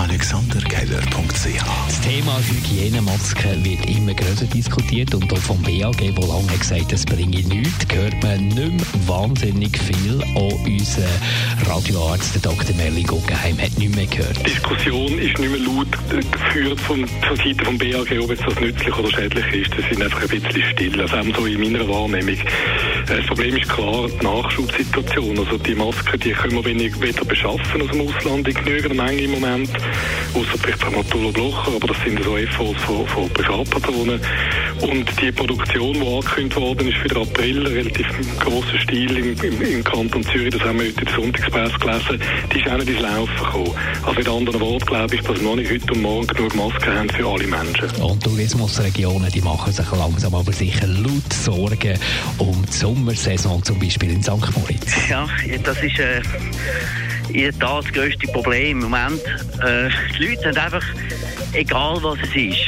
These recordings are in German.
AlexanderKeller.ch Das Thema Hygienemaske wird immer größer diskutiert und auch vom BAG, wo lange gesagt das bringe nichts, hört man nicht mehr wahnsinnig viel. Auch unser Radioarzt, der Dr. Merlin Guggenheim, hat nicht mehr gehört. Die Diskussion ist nicht mehr laut geführt von, von Seite vom BAG, ob jetzt das nützlich oder schädlich ist. Das sind einfach ein bisschen still. Also so in meiner Wahrnehmung. Das Problem ist klar die Nachschubsituation. Also die Masken, die können wir wenig weder beschaffen aus dem Ausland in genügender Menge im Moment, außer vielleicht Dermatolo Blocher, aber das sind so FOs von, von Privatpersonen. Und die Produktion, die angekündigt worden ist für den April, relativ grossen Stil im, im, im, Kanton Zürich, das haben wir heute in der Sonntagspresse gelesen, die ist auch nicht ins Laufen gekommen. Also mit anderen Worten glaube ich, dass wir noch nicht heute und morgen genug Masken haben für alle Menschen. Und Tourismusregionen, die machen sich langsam aber sicher laut Sorgen um die Sommersaison, zum Beispiel in St. Moritz. Ja, das ist äh, in der Tat das grösste Problem im Moment. Äh, die Leute haben einfach, egal was es ist,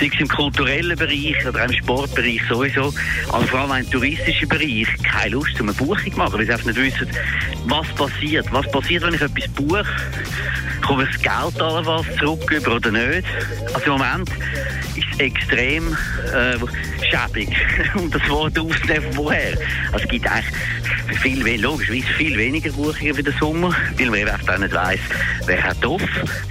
sei es im kulturellen Bereich oder im Sportbereich sowieso, aber vor allem im touristischen Bereich, keine Lust, um eine Buchung zu machen, weil sie einfach nicht wissen, was passiert. Was passiert, wenn ich etwas buche? Komme ich das Geld allenfalls zurück über oder nicht? Also im Moment ist extrem äh, schäbig, um das Wort aufzunehmen vorher. Also es gibt eigentlich viel logischerweise viel weniger Buchungen für den Sommer, weil man eben auch nicht weiss, wer hat off,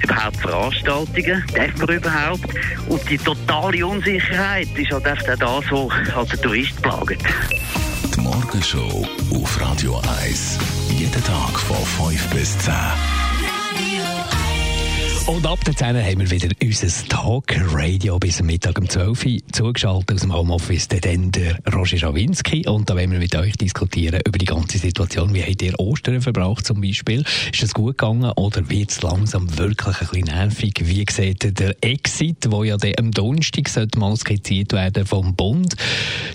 überhaupt Veranstaltungen, darf man überhaupt? Und die totale Unsicherheit ist halt einfach das, was halt den Tourist plagt. Die Morgenshow auf Radio 1. Jeden Tag von 5 bis 10. Und ab der 10 haben wir wieder unser Talk-Radio bis am Mittag um 12 Uhr zugeschaltet aus dem Homeoffice. Dann der Roger Schawinski. Und da wollen wir mit euch diskutieren über die ganze Situation. Wie habt ihr Ostern verbracht zum Beispiel? Ist es gut gegangen oder wird es langsam wirklich ein bisschen nervig? Wie sieht der Exit, der ja am Donnerstag sollte mal skizziert werden vom Bund?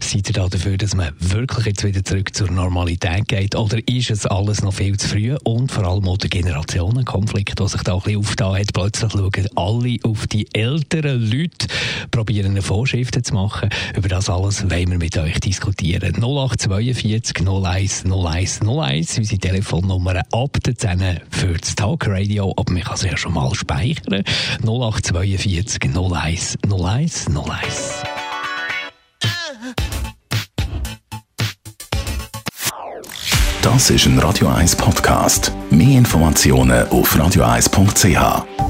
Seid ihr da dafür, dass man wirklich jetzt wieder zurück zur Normalität geht? Oder ist es alles noch viel zu früh? Und vor allem auch der Generationenkonflikt, der sich da ein bisschen aufgetan hat, plötzlich schauen alle auf die älteren Leute, probieren Vorschriften zu machen. Über das alles wollen wir mit euch diskutieren. 0842 01 01 01, unsere Telefonnummer ab der 10 für das Talkradio, aber man kann sie ja schon mal speichern. 0842 01 01 01. Das ist ein Radio 1 Podcast. Mehr Informationen auf radio1.ch.